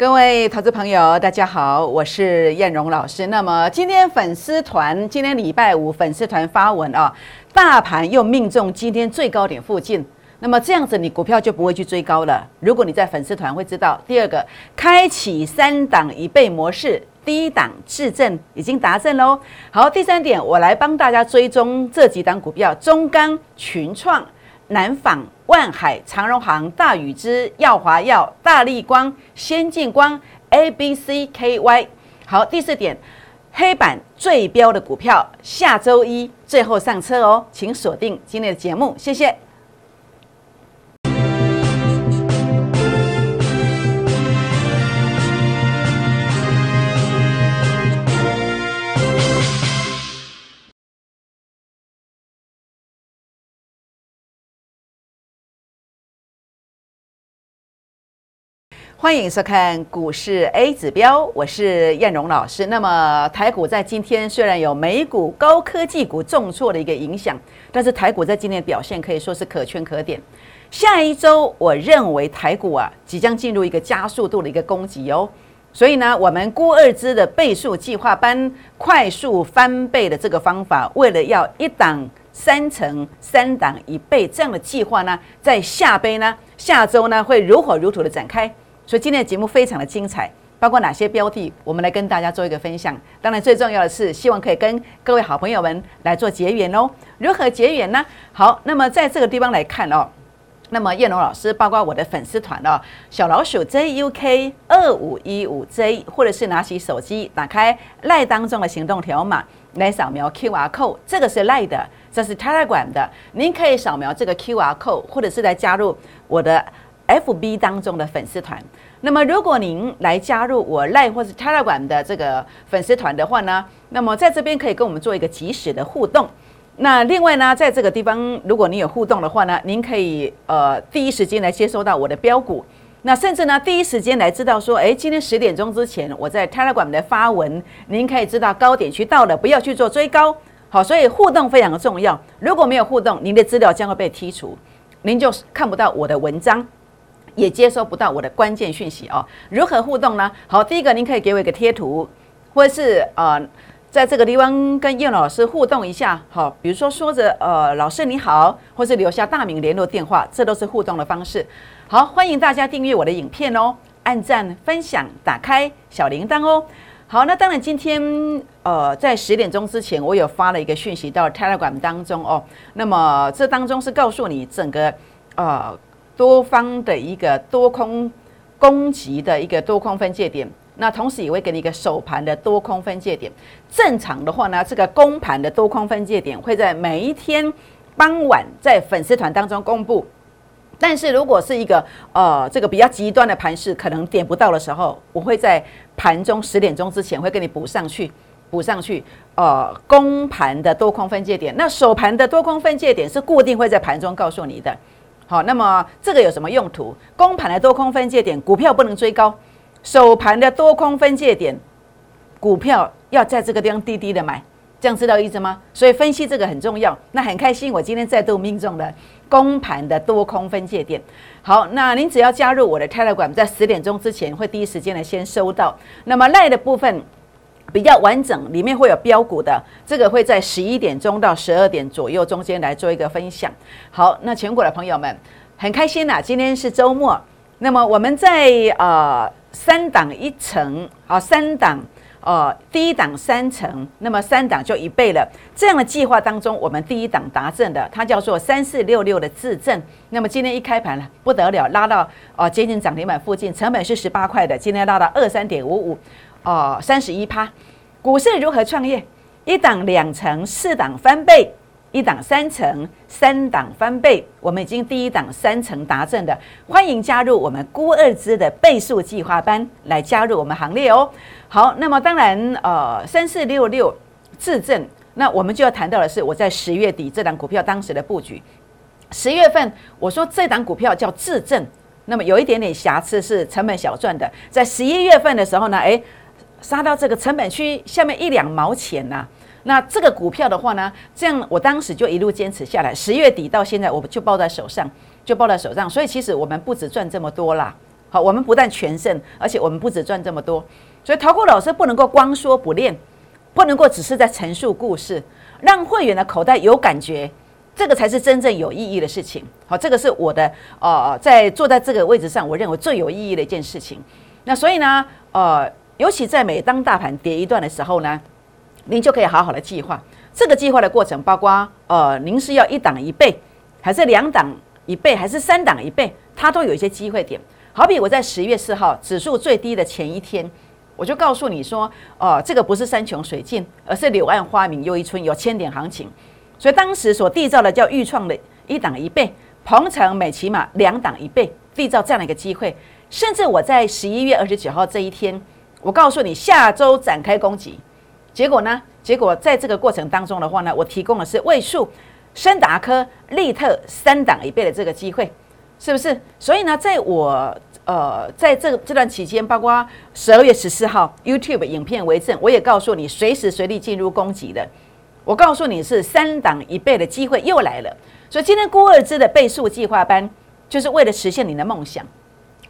各位投资朋友，大家好，我是燕荣老师。那么今天粉丝团，今天礼拜五粉丝团发文啊，大盘又命中今天最高点附近。那么这样子，你股票就不会去追高了。如果你在粉丝团会知道，第二个，开启三档一倍模式，第一档质证已经达阵喽。好，第三点，我来帮大家追踪这几档股票：中钢、群创。南纺、万海、长荣行、大宇之、耀华药、大力光、先进光、A B C K Y。好，第四点，黑板最标的股票，下周一最后上车哦，请锁定今天的节目，谢谢。欢迎收看股市 A 指标，我是燕荣老师。那么台股在今天虽然有美股高科技股重挫的一个影响，但是台股在今天的表现可以说是可圈可点。下一周我认为台股啊即将进入一个加速度的一个攻击哦，所以呢，我们估二支的倍数计划班快速翻倍的这个方法，为了要一档三成、三档一倍这样的计划呢，在下杯呢下周呢会如火如荼的展开。所以今天的节目非常的精彩，包括哪些标的，我们来跟大家做一个分享。当然最重要的是，希望可以跟各位好朋友们来做结缘哦。如何结缘呢？好，那么在这个地方来看哦，那么叶龙老师，包括我的粉丝团哦，小老鼠 JUK 二五一五 J，或者是拿起手机打开赖当中的行动条码来扫描 QR code，这个是赖的，这是 Telegram 的，您可以扫描这个 QR code，或者是来加入我的。F B 当中的粉丝团，那么如果您来加入我 Line 或是 Telegram 的这个粉丝团的话呢，那么在这边可以跟我们做一个及时的互动。那另外呢，在这个地方，如果您有互动的话呢，您可以呃第一时间来接收到我的标股，那甚至呢第一时间来知道说，哎，今天十点钟之前我在 Telegram 的发文，您可以知道高点区到了，不要去做追高。好，所以互动非常的重要。如果没有互动，您的资料将会被剔除，您就看不到我的文章。也接收不到我的关键讯息哦。如何互动呢？好，第一个您可以给我一个贴图，或是呃，在这个地方跟叶老师互动一下。好，比如说说着呃，老师你好，或是留下大名、联络电话，这都是互动的方式。好，欢迎大家订阅我的影片哦，按赞、分享、打开小铃铛哦。好，那当然今天呃，在十点钟之前，我有发了一个讯息到 Telegram 当中哦。那么这当中是告诉你整个呃。多方的一个多空攻击的一个多空分界点，那同时也会给你一个首盘的多空分界点。正常的话呢，这个公盘的多空分界点会在每一天傍晚在粉丝团当中公布。但是如果是一个呃这个比较极端的盘势，可能点不到的时候，我会在盘中十点钟之前会给你补上去，补上去。呃，公盘的多空分界点，那首盘的多空分界点是固定会在盘中告诉你的。好，那么这个有什么用途？公盘的多空分界点，股票不能追高；首盘的多空分界点，股票要在这个地方低低的买，这样知道意思吗？所以分析这个很重要。那很开心，我今天再度命中了公盘的多空分界点。好，那您只要加入我的 Telegram，在十点钟之前会第一时间的先收到。那么赖的部分。比较完整，里面会有标股的，这个会在十一点钟到十二点左右中间来做一个分享。好，那全国的朋友们很开心呐，今天是周末，那么我们在呃三档一层啊，三档呃第一档三层，那么三档就一倍了。这样的计划当中，我们第一档达阵的，它叫做三四六六的自证。那么今天一开盘了，不得了，拉到啊接近涨停板附近，成本是十八块的，今天拉到二三点五五。哦，三十一趴，股市如何创业？一档两成，四档翻倍；一档三成，三档翻倍。我们已经第一档三成达阵的，欢迎加入我们估二支的倍数计划班，来加入我们行列哦。好，那么当然，呃，三四六六自证，那我们就要谈到的是，我在十月底这档股票当时的布局。十月份我说这档股票叫自证，那么有一点点瑕疵，是成本小赚的。在十一月份的时候呢，诶。杀到这个成本区下面一两毛钱呐，那这个股票的话呢，这样我当时就一路坚持下来，十月底到现在我就抱在手上，就抱在手上，所以其实我们不止赚这么多啦，好，我们不但全胜，而且我们不止赚这么多。所以投顾老师不能够光说不练，不能够只是在陈述故事，让会员的口袋有感觉，这个才是真正有意义的事情。好，这个是我的呃，在坐在这个位置上，我认为最有意义的一件事情。那所以呢，呃，尤其在每当大盘跌一段的时候呢，您就可以好好的计划这个计划的过程，包括呃，您是要一档一倍，还是两档一倍，还是三档一倍，它都有一些机会点。好比我在十月四号指数最低的前一天，我就告诉你说，哦，这个不是山穷水尽，而是柳暗花明又一村，有千点行情。所以当时所缔造的叫预创的一档一倍，鹏程美骑马两档一倍，缔造这样的一个机会。甚至我在十一月二十九号这一天，我告诉你下周展开攻击，结果呢？结果在这个过程当中的话呢，我提供的是位数、深达科、利特三档一倍的这个机会，是不是？所以呢，在我呃在这这段期间，包括十二月十四号 YouTube 影片为证，我也告诉你随时随地进入攻击的。我告诉你是三档一倍的机会又来了。所以今天郭二之的倍数计划班，就是为了实现你的梦想。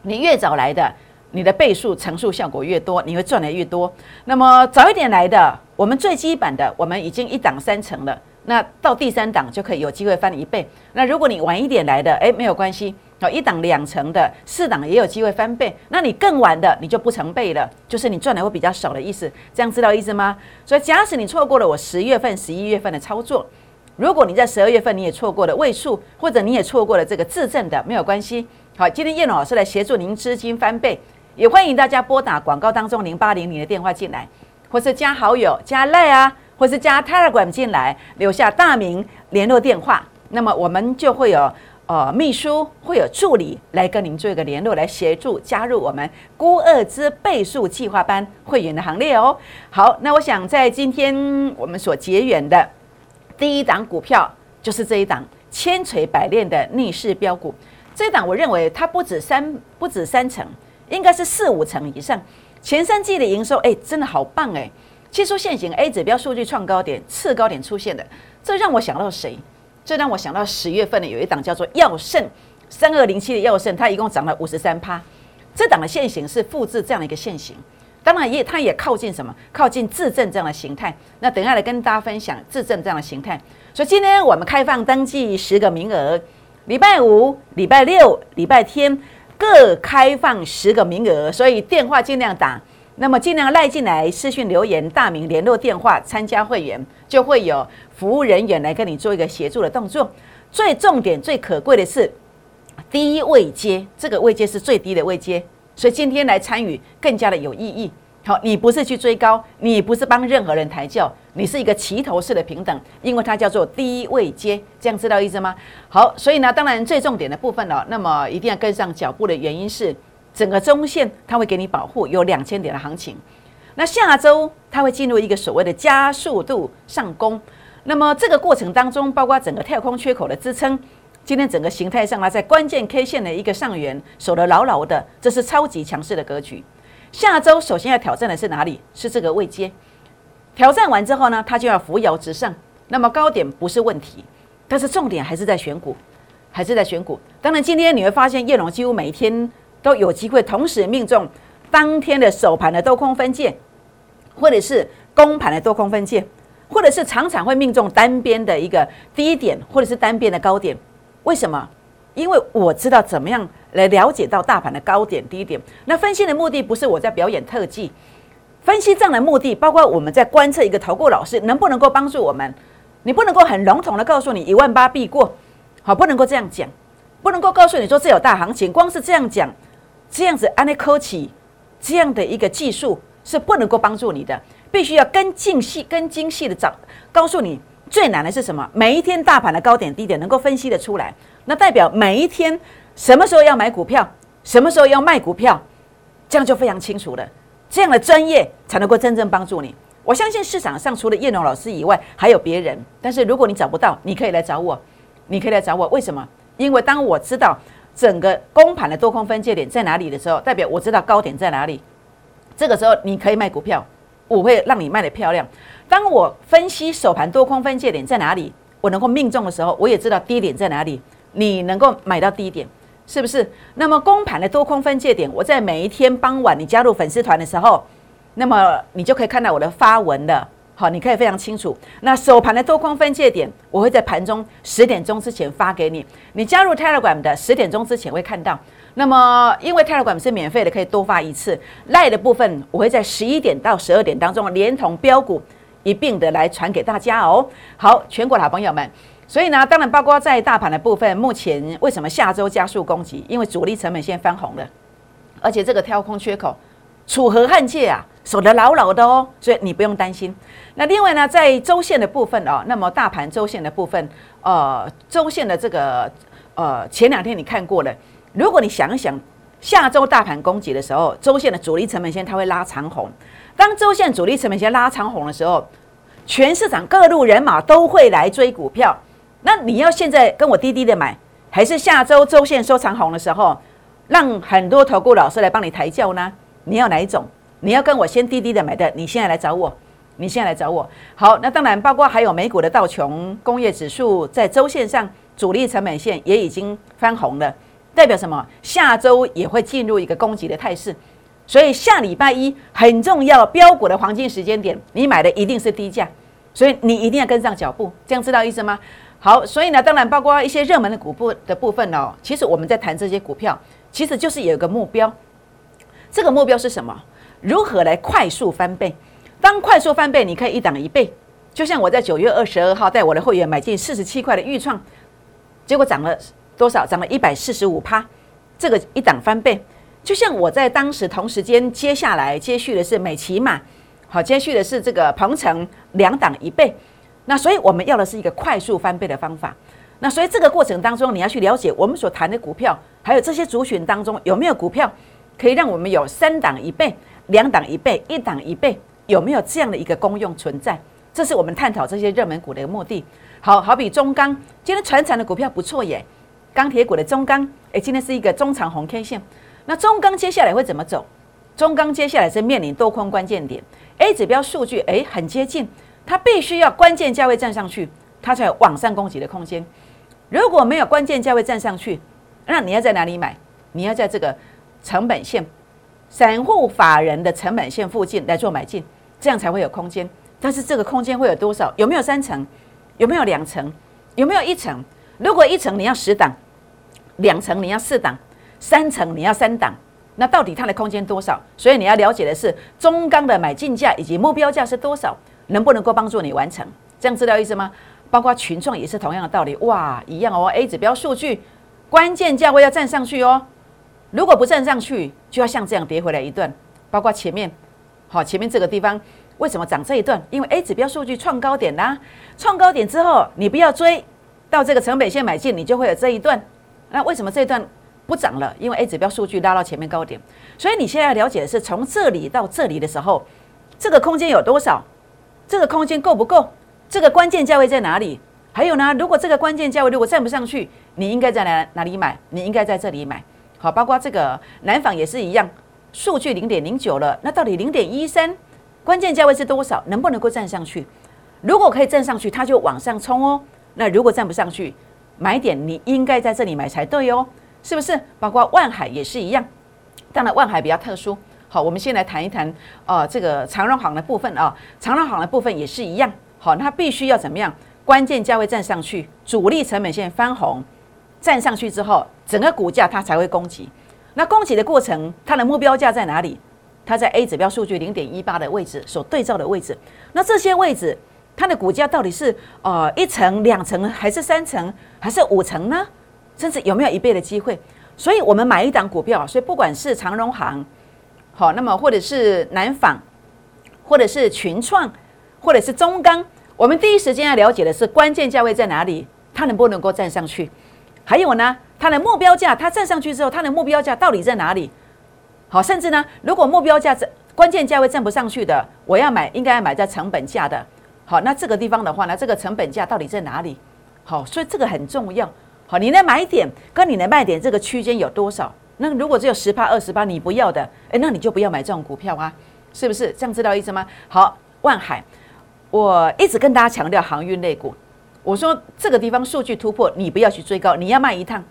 你越早来的，你的倍数乘数效果越多，你会赚的越多。那么早一点来的，我们最基本的，我们已经一档三成了，那到第三档就可以有机会翻一倍。那如果你晚一点来的，诶，没有关系，好，一档两成的，四档也有机会翻倍。那你更晚的，你就不成倍了，就是你赚的会比较少的意思。这样知道意思吗？所以假使你错过了我十月份、十一月份的操作，如果你在十二月份你也错过了位数，或者你也错过了这个自证的，没有关系。好，今天叶老师来协助您资金翻倍，也欢迎大家拨打广告当中零八零零的电话进来，或是加好友加赖啊，或是加 Telegram 进来，留下大名联络电话，那么我们就会有呃秘书会有助理来跟您做一个联络，来协助加入我们孤二之倍数计划班会员的行列哦。好，那我想在今天我们所结缘的第一档股票就是这一档千锤百炼的逆势标股。这档我认为它不止三不止三成，应该是四五成以上。前三季的营收，哎，真的好棒哎！技术线型 A 指标数据创高点，次高点出现的，这让我想到谁？这让我想到十月份的有一档叫做药盛三二零七的药盛，它一共涨了五十三趴。这档的线型是复制这样的一个线型，当然也它也靠近什么？靠近自证这样的形态。那等下来跟大家分享自证这样的形态。所以今天我们开放登记十个名额。礼拜五、礼拜六、礼拜天各开放十个名额，所以电话尽量打。那么尽量赖进来私讯留言，大名、联络电话，参加会员就会有服务人员来跟你做一个协助的动作。最重点、最可贵的是低位接，这个位接是最低的位接，所以今天来参与更加的有意义。好，你不是去追高，你不是帮任何人抬轿，你是一个齐头式的平等，因为它叫做低位阶，这样知道意思吗？好，所以呢，当然最重点的部分了，那么一定要跟上脚步的原因是，整个中线它会给你保护，有两千点的行情。那下周它会进入一个所谓的加速度上攻，那么这个过程当中，包括整个跳空缺口的支撑，今天整个形态上呢，在关键 K 线的一个上缘守得牢牢的，这是超级强势的格局。下周首先要挑战的是哪里？是这个位阶。挑战完之后呢，它就要扶摇直上。那么高点不是问题，但是重点还是在选股，还是在选股。当然，今天你会发现叶龙几乎每一天都有机会同时命中当天的首盘的多空分界，或者是公盘的多空分界，或者是常常会命中单边的一个低点，或者是单边的高点。为什么？因为我知道怎么样。来了解到大盘的高点低点，那分析的目的不是我在表演特技，分析这样的目的包括我们在观测一个投顾老师能不能够帮助我们。你不能够很笼统的告诉你一万八必过，好，不能够这样讲，不能够告诉你说这有大行情，光是这样讲，这样子安利科技这样的一个技术是不能够帮助你的，必须要更精细、更精细的找，告诉你最难的是什么？每一天大盘的高点低点能够分析的出来，那代表每一天。什么时候要买股票，什么时候要卖股票，这样就非常清楚了。这样的专业才能够真正帮助你。我相信市场上除了叶龙老师以外，还有别人。但是如果你找不到，你可以来找我，你可以来找我。为什么？因为当我知道整个公盘的多空分界点在哪里的时候，代表我知道高点在哪里。这个时候你可以卖股票，我会让你卖的漂亮。当我分析首盘多空分界点在哪里，我能够命中的时候，我也知道低点在哪里，你能够买到低点。是不是？那么公盘的多空分界点，我在每一天傍晚你加入粉丝团的时候，那么你就可以看到我的发文了。好，你可以非常清楚。那首盘的多空分界点，我会在盘中十点钟之前发给你。你加入 Telegram 的十点钟之前会看到。那么因为 Telegram 是免费的，可以多发一次。赖的部分，我会在十一点到十二点当中，连同标股一并的来传给大家哦。好，全国的好朋友们，所以呢，当然包括在大盘的部分，目前为什么下周加速攻击？因为主力成本线翻红了，而且这个跳空缺口，楚河汉界啊。守得牢牢的哦，所以你不用担心。那另外呢，在周线的部分哦，那么大盘周线的部分，呃，周线的这个呃，前两天你看过了。如果你想一想，下周大盘攻击的时候，周线的主力成本线它会拉长红。当周线主力成本线拉长红的时候，全市场各路人马都会来追股票。那你要现在跟我低低的买，还是下周周线收长红的时候，让很多投顾老师来帮你抬轿呢？你要哪一种？你要跟我先低低的买的，你现在来找我，你现在来找我。好，那当然包括还有美股的道琼工业指数在周线上主力成本线也已经翻红了，代表什么？下周也会进入一个攻击的态势。所以下礼拜一很重要，标股的黄金时间点，你买的一定是低价，所以你一定要跟上脚步，这样知道意思吗？好，所以呢，当然包括一些热门的股部的部分哦，其实我们在谈这些股票，其实就是有一个目标，这个目标是什么？如何来快速翻倍？当快速翻倍，你可以一档一倍。就像我在九月二十二号带我的会员买进四十七块的预创，结果涨了多少？涨了一百四十五趴。这个一档翻倍，就像我在当时同时间接下来接续的是美骑马，好，接续的是这个鹏程两档一倍。那所以我们要的是一个快速翻倍的方法。那所以这个过程当中，你要去了解我们所谈的股票，还有这些族群当中有没有股票可以让我们有三档一倍。两档一倍，一档一倍，有没有这样的一个功用存在？这是我们探讨这些热门股的一个目的。好好比中钢，今天船产的股票不错耶，钢铁股的中钢，哎，今天是一个中长红 K 线。那中钢接下来会怎么走？中钢接下来是面临多空关键点，A 指标数据哎很接近，它必须要关键价位站上去，它才有往上攻击的空间。如果没有关键价位站上去，那你要在哪里买？你要在这个成本线。散户法人的成本线附近来做买进，这样才会有空间。但是这个空间会有多少？有没有三层？有没有两层？有没有一层？如果一层你要十档，两层你要四档，三层你要三档，那到底它的空间多少？所以你要了解的是中钢的买进价以及目标价是多少，能不能够帮助你完成？这样知道意思吗？包括群创也是同样的道理，哇，一样哦。A 指标数据关键价位要站上去哦。如果不站上去，就要像这样跌回来一段，包括前面，好，前面这个地方为什么涨这一段？因为 A 指标数据创高点啦，创高点之后，你不要追到这个成本线买进，你就会有这一段。那为什么这一段不涨了？因为 A 指标数据拉到前面高点，所以你现在要了解的是从这里到这里的时候，这个空间有多少？这个空间够不够？这个关键价位在哪里？还有呢，如果这个关键价位如果站不上去，你应该在哪哪里买？你应该在这里买。好，包括这个南纺也是一样，数据零点零九了，那到底零点一三关键价位是多少？能不能够站上去？如果可以站上去，它就往上冲哦。那如果站不上去，买点你应该在这里买才对哦，是不是？包括万海也是一样，当然万海比较特殊。好，我们先来谈一谈呃这个长荣行的部分啊，长荣行的部分也是一样。好，它必须要怎么样？关键价位站上去，主力成本线翻红。站上去之后，整个股价它才会攻击。那攻击的过程，它的目标价在哪里？它在 A 指标数据零点一八的位置所对照的位置。那这些位置，它的股价到底是呃一层、两层，还是三层，还是五层呢？甚至有没有一倍的机会？所以我们买一档股票，所以不管是长荣行，好，那么或者是南纺，或者是群创，或者是中钢，我们第一时间要了解的是关键价位在哪里，它能不能够站上去？还有呢，它的目标价，它站上去之后，它的目标价到底在哪里？好，甚至呢，如果目标价在关键价位站不上去的，我要买，应该要买在成本价的。好，那这个地方的话呢，这个成本价到底在哪里？好，所以这个很重要。好，你的买点跟你的卖点这个区间有多少？那如果只有十八、二十八，你不要的，诶，那你就不要买这种股票啊，是不是？这样知道意思吗？好，万海，我一直跟大家强调航运类股。我说这个地方数据突破，你不要去追高，你要卖一趟，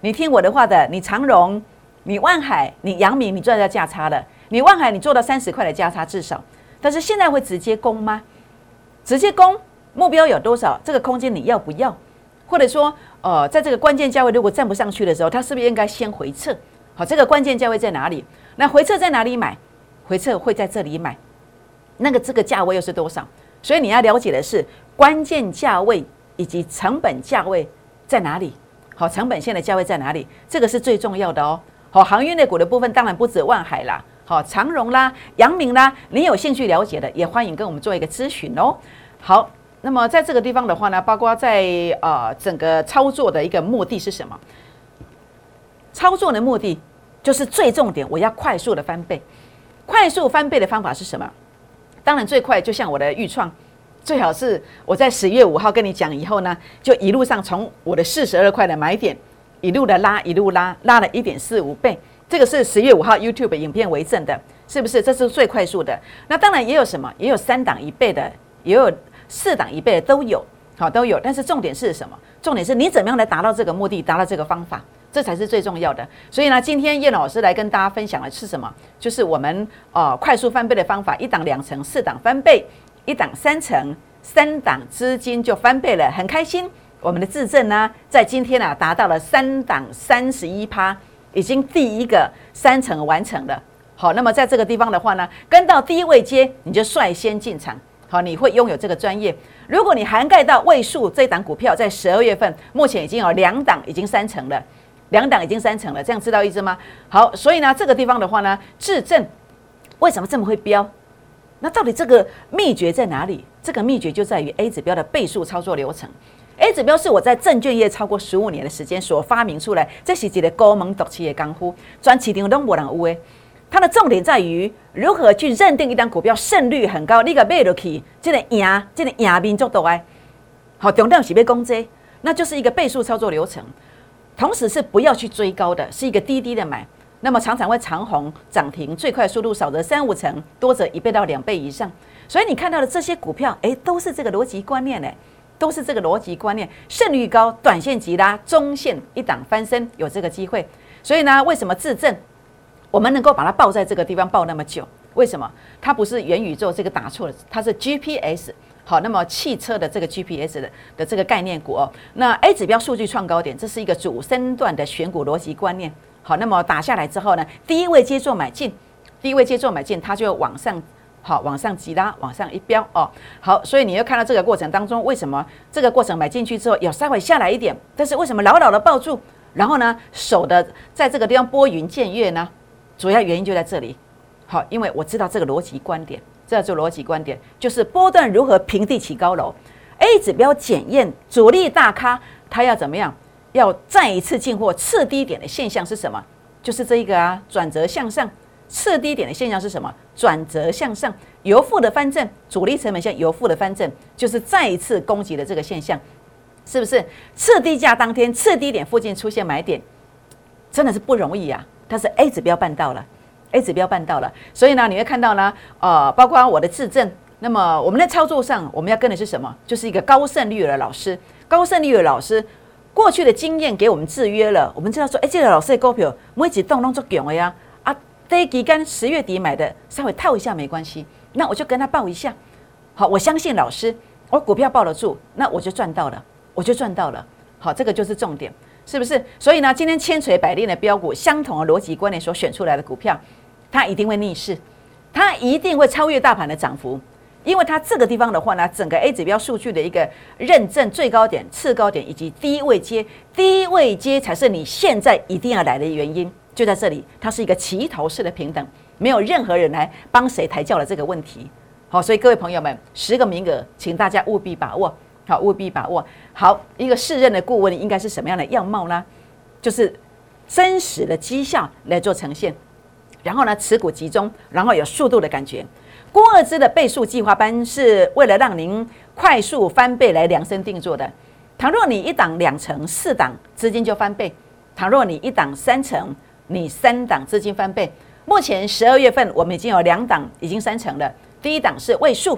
你听我的话的，你长荣、你万海、你阳明，你赚到价差了。你万海你做到三十块的价差至少，但是现在会直接攻吗？直接攻目标有多少？这个空间你要不要？或者说，呃，在这个关键价位如果站不上去的时候，它是不是应该先回撤？好，这个关键价位在哪里？那回撤在哪里买？回撤会在这里买。那个这个价位又是多少？所以你要了解的是关键价位以及成本价位在哪里？好，成本线的价位在哪里？这个是最重要的哦。好，航运类股的部分当然不止万海啦。好，长荣啦、阳明啦，你有兴趣了解的，也欢迎跟我们做一个咨询哦。好，那么在这个地方的话呢，包括在呃整个操作的一个目的是什么？操作的目的就是最重点，我要快速的翻倍。快速翻倍的方法是什么？当然最快就像我的预创，最好是我在十月五号跟你讲以后呢，就一路上从我的四十二块的买点一路的拉，一路拉，拉了一点四五倍。这个是十月五号 YouTube 影片为证的，是不是？这是最快速的。那当然也有什么，也有三档一倍的，也有四档一倍的，都有，好都有。但是重点是什么？重点是你怎么样来达到这个目的，达到这个方法，这才是最重要的。所以呢，今天叶老师来跟大家分享的是什么？就是我们呃快速翻倍的方法，一档两成，四档翻倍，一档三成，三档资金就翻倍了，很开心。我们的自证呢，在今天呢达到了三档三十一趴。已经第一个三层完成了，好，那么在这个地方的话呢，跟到第一位接，你就率先进场，好，你会拥有这个专业。如果你涵盖到位数这档股票，在十二月份目前已经有两档已经三成了，两档已经三成了，这样知道意思吗？好，所以呢，这个地方的话呢，质证为什么这么会标？那到底这个秘诀在哪里？这个秘诀就在于 A 指标的倍数操作流程。A 指标是我在证券业超过十五年的时间所发明出来，这是一个高门独起的功夫，专市场都无人有诶。它的重点在于如何去认定一单股票胜率很高，你个买落去，这个赢，这个赢面足多诶。好，重点是要攻击，那就是一个倍数操作流程。同时是不要去追高的，是一个低低的买，那么常常会长红涨停，最快速度少则三五成，多则一倍到两倍以上。所以你看到的这些股票，诶，都是这个逻辑观念诶。都是这个逻辑观念，胜率高，短线急拉，中线一档翻身有这个机会。所以呢，为什么自证我们能够把它抱在这个地方抱那么久？为什么？它不是元宇宙这个打错了，它是 GPS。好，那么汽车的这个 GPS 的的这个概念股哦，那 A 指标数据创高点，这是一个主升段的选股逻辑观念。好，那么打下来之后呢，第一位接做买进，第一位接做买进，它就往上。好，往上急拉，往上一飙哦。好，所以你要看到这个过程当中，为什么这个过程买进去之后有稍微下来一点，但是为什么牢牢的抱住，然后呢，手的在这个地方拨云见月呢？主要原因就在这里。好，因为我知道这个逻辑观点，这做逻辑观点就是波段如何平地起高楼。A 指标检验主力大咖，他要怎么样？要再一次进货次低点的现象是什么？就是这一个啊，转折向上。次低点的现象是什么？转折向上，由负的翻正，主力成本线由负的翻正，就是再一次攻击的这个现象，是不是？次低价当天，次低点附近出现买点，真的是不容易啊！但是 A 指标办到了，A 指标办到了，所以呢，你会看到呢，呃，包括我的质证，那么我们在操作上，我们要跟的是什么？就是一个高胜率的老师，高胜率的老师过去的经验给我们制约了，我们知道说，哎，这个老师的股票每一动都做强的呀。啊这一基干十月底买的，稍微套一下没关系，那我就跟他报一下。好，我相信老师，我股票报得住，那我就赚到了，我就赚到了。好，这个就是重点，是不是？所以呢，今天千锤百炼的标股，相同的逻辑观念所选出来的股票，它一定会逆势，它一定会超越大盘的涨幅，因为它这个地方的话呢，整个 A 指标数据的一个认证最高点、次高点以及低位接，低位接才是你现在一定要来的原因。就在这里，它是一个齐头式的平等，没有任何人来帮谁抬轿的这个问题。好，所以各位朋友们，十个名额，请大家务必把握，好，务必把握。好，一个试任的顾问应该是什么样的样貌呢？就是真实的绩效来做呈现，然后呢，持股集中，然后有速度的感觉。郭二之的倍数计划班是为了让您快速翻倍来量身定做的。倘若你一档两成，四档资金就翻倍；倘若你一档三成，你三档资金翻倍，目前十二月份我们已经有两档已经三成了。第一档是位数，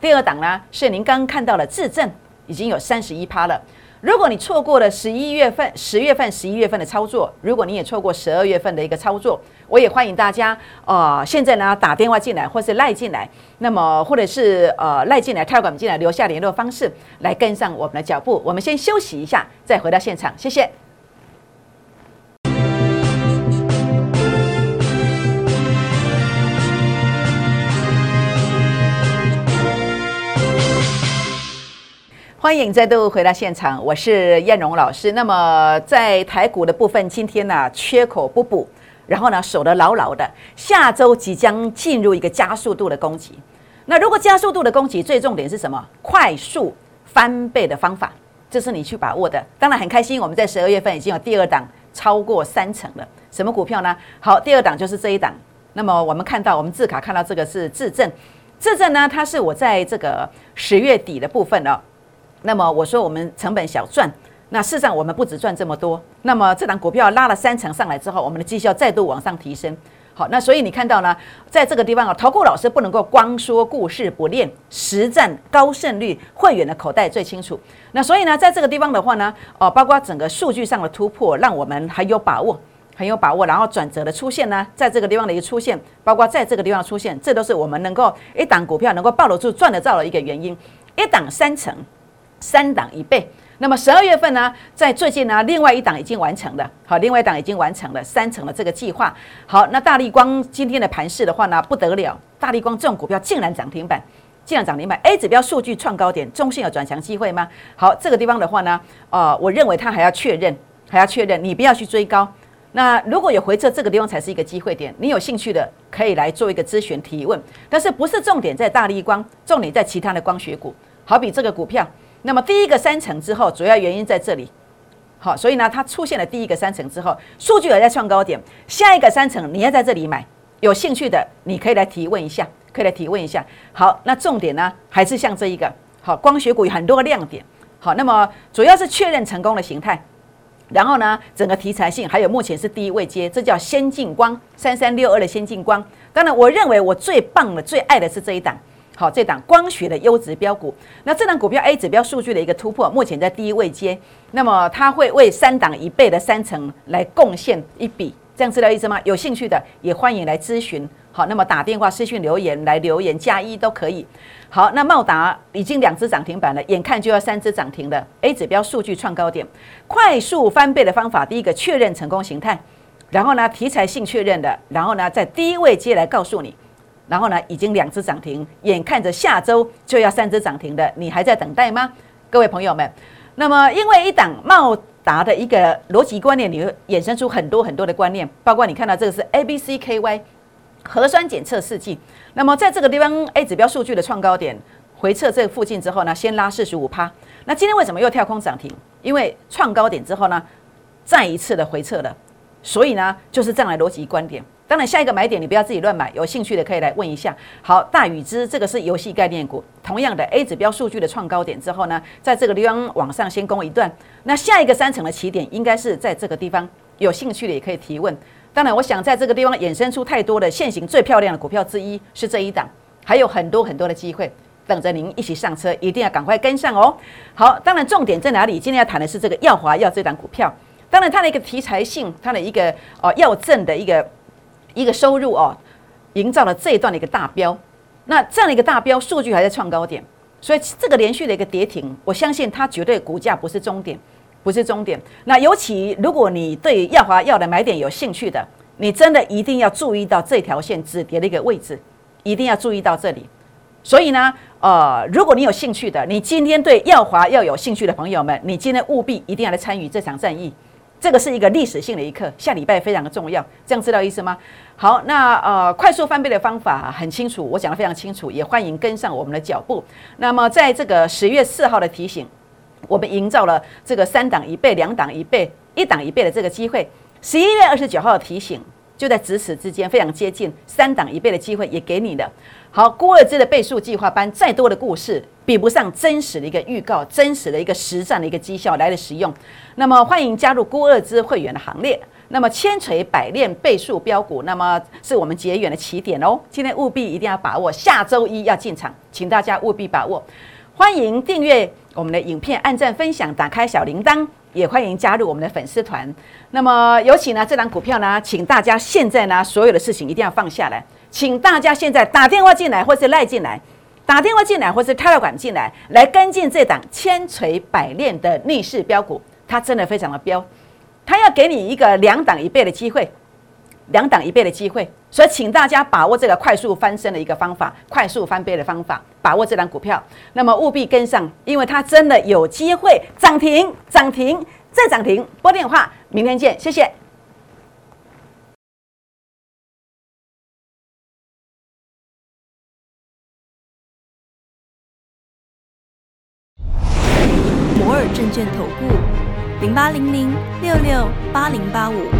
第二档呢是您刚刚看到的自证已经有三十一趴了。如果你错过了十一月份、十月份、十一月份的操作，如果你也错过十二月份的一个操作，我也欢迎大家，呃，现在呢打电话进来，或是赖进来，那么或者是呃赖进来、跳管进来，留下联络方式来跟上我们的脚步。我们先休息一下，再回到现场，谢谢。欢迎再度回到现场，我是燕荣老师。那么在台股的部分，今天呢缺口不补，然后呢守得牢牢的。下周即将进入一个加速度的攻击。那如果加速度的攻击，最重点是什么？快速翻倍的方法，这是你去把握的。当然很开心，我们在十二月份已经有第二档超过三成了。什么股票呢？好，第二档就是这一档。那么我们看到，我们字卡看到这个是智正，智正呢，它是我在这个十月底的部分呢。那么我说我们成本小赚，那事实上我们不止赚这么多。那么这档股票拉了三成上来之后，我们的绩效再度往上提升。好，那所以你看到呢，在这个地方啊，投顾老师不能够光说故事不练，实战高胜率，会员的口袋最清楚。那所以呢，在这个地方的话呢，哦，包括整个数据上的突破，让我们很有把握，很有把握。然后转折的出现呢，在这个地方的一个出现，包括在这个地方出现，这都是我们能够一档股票能够抱得住、赚得到的一个原因。一档三成。三档一倍，那么十二月份呢，在最近呢，另外一档已经完成了，好，另外一档已经完成了三成的这个计划。好，那大力光今天的盘势的话呢，不得了，大力光这种股票竟然涨停板，竟然涨停板，A 指标数据创高点，中性有转强机会吗？好，这个地方的话呢，呃，我认为它还要确认，还要确认，你不要去追高。那如果有回撤，这个地方才是一个机会点，你有兴趣的可以来做一个咨询提问，但是不是重点在大力光，重点在其他的光学股，好比这个股票。那么第一个三层之后，主要原因在这里，好，所以呢，它出现了第一个三层之后，数据也在创高点，下一个三层你要在这里买，有兴趣的你可以来提问一下，可以来提问一下。好，那重点呢还是像这一个，好，光学股有很多个亮点，好，那么主要是确认成功的形态，然后呢，整个题材性还有目前是第一位接，这叫先进光三三六二的先进光。当然，我认为我最棒的、最爱的是这一档。好，这档光学的优质标股，那这档股票 A 指标数据的一个突破，目前在第一位阶，那么它会为三档一倍的三成来贡献一笔，这样知道意思吗？有兴趣的也欢迎来咨询。好，那么打电话、私讯留言来留言加一都可以。好，那茂达已经两只涨停板了，眼看就要三只涨停了。A 指标数据创高点，快速翻倍的方法，第一个确认成功形态，然后呢题材性确认的，然后呢在第一位接来告诉你。然后呢，已经两只涨停，眼看着下周就要三只涨停的，你还在等待吗？各位朋友们，那么因为一档茂达的一个逻辑观念，你会衍生出很多很多的观念，包括你看到这个是 A B C K Y 核酸检测试剂，那么在这个地方 A 指标数据的创高点回撤这个附近之后呢，先拉四十五趴。那今天为什么又跳空涨停？因为创高点之后呢，再一次的回撤了，所以呢，就是这样的逻辑观点。当然，下一个买点你不要自己乱买，有兴趣的可以来问一下。好，大禹之这个是游戏概念股，同样的 A 指标数据的创高点之后呢，在这个地方往上先攻一段。那下一个三层的起点应该是在这个地方，有兴趣的也可以提问。当然，我想在这个地方衍生出太多的现行最漂亮的股票之一是这一档，还有很多很多的机会等着您一起上车，一定要赶快跟上哦。好，当然重点在哪里？今天要谈的是这个耀华药这档股票，当然它的一个题材性，它的一个哦药证的一个。一个收入哦，营造了这一段的一个大标，那这样的一个大标数据还在创高点，所以这个连续的一个跌停，我相信它绝对股价不是终点，不是终点。那尤其如果你对耀华药的买点有兴趣的，你真的一定要注意到这条线止跌的一个位置，一定要注意到这里。所以呢，呃，如果你有兴趣的，你今天对耀华要有兴趣的朋友们，你今天务必一定要来参与这场战役。这个是一个历史性的一刻，下礼拜非常的重要，这样知道意思吗？好，那呃，快速翻倍的方法很清楚，我讲的非常清楚，也欢迎跟上我们的脚步。那么在这个十月四号的提醒，我们营造了这个三档一倍、两档一倍、一档一倍的这个机会。十一月二十九号的提醒。就在咫尺之间，非常接近三档一倍的机会也给你的。好，郭二芝的倍数计划班，再多的故事比不上真实的一个预告，真实的一个实战的一个绩效来的实用。那么欢迎加入郭二芝会员的行列。那么千锤百炼倍数标股，那么是我们结缘的起点哦。今天务必一定要把握，下周一要进场，请大家务必把握。欢迎订阅我们的影片，按赞分享，打开小铃铛，也欢迎加入我们的粉丝团。那么尤其呢这档股票呢，请大家现在呢所有的事情一定要放下来，请大家现在打电话进来或是赖进来，打电话进来或是开了馆进来，来跟进这档千锤百炼的逆势标股，它真的非常的标，它要给你一个两档一倍的机会。两档一倍的机会，所以请大家把握这个快速翻身的一个方法，快速翻倍的方法，把握这档股票，那么务必跟上，因为它真的有机会涨停、涨停再涨停。拨电话，明天见，谢谢。摩尔证券投顾，零八零零六六八零八五。